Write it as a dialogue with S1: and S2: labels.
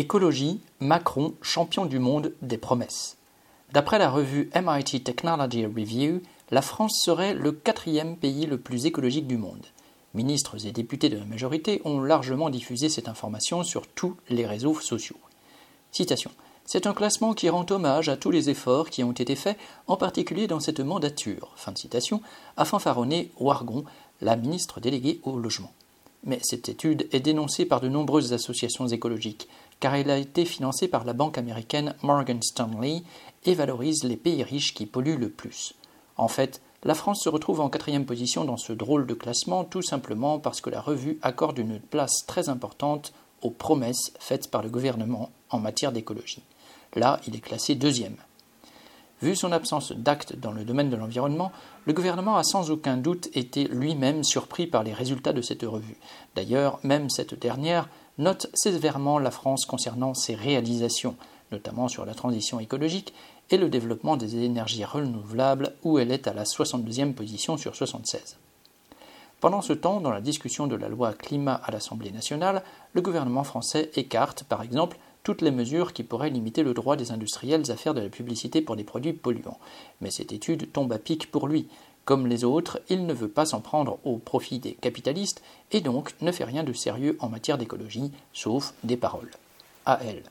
S1: Écologie, Macron champion du monde des promesses. D'après la revue MIT Technology Review, la France serait le quatrième pays le plus écologique du monde. Ministres et députés de la majorité ont largement diffusé cette information sur tous les réseaux sociaux. Citation. C'est un classement qui rend hommage à tous les efforts qui ont été faits, en particulier dans cette mandature, fin de citation, a fanfaronné Wargon, la ministre déléguée au logement. Mais cette étude est dénoncée par de nombreuses associations écologiques, car elle a été financée par la banque américaine Morgan Stanley et valorise les pays riches qui polluent le plus. En fait, la France se retrouve en quatrième position dans ce drôle de classement tout simplement parce que la revue accorde une place très importante aux promesses faites par le gouvernement en matière d'écologie. Là, il est classé deuxième. Vu son absence d'actes dans le domaine de l'environnement, le gouvernement a sans aucun doute été lui-même surpris par les résultats de cette revue. D'ailleurs, même cette dernière note sévèrement la France concernant ses réalisations, notamment sur la transition écologique et le développement des énergies renouvelables, où elle est à la 62e position sur 76. Pendant ce temps, dans la discussion de la loi climat à l'Assemblée nationale, le gouvernement français écarte, par exemple, toutes les mesures qui pourraient limiter le droit des industriels à faire de la publicité pour des produits polluants. Mais cette étude tombe à pic pour lui. Comme les autres, il ne veut pas s'en prendre au profit des capitalistes et donc ne fait rien de sérieux en matière d'écologie, sauf des paroles. À elle.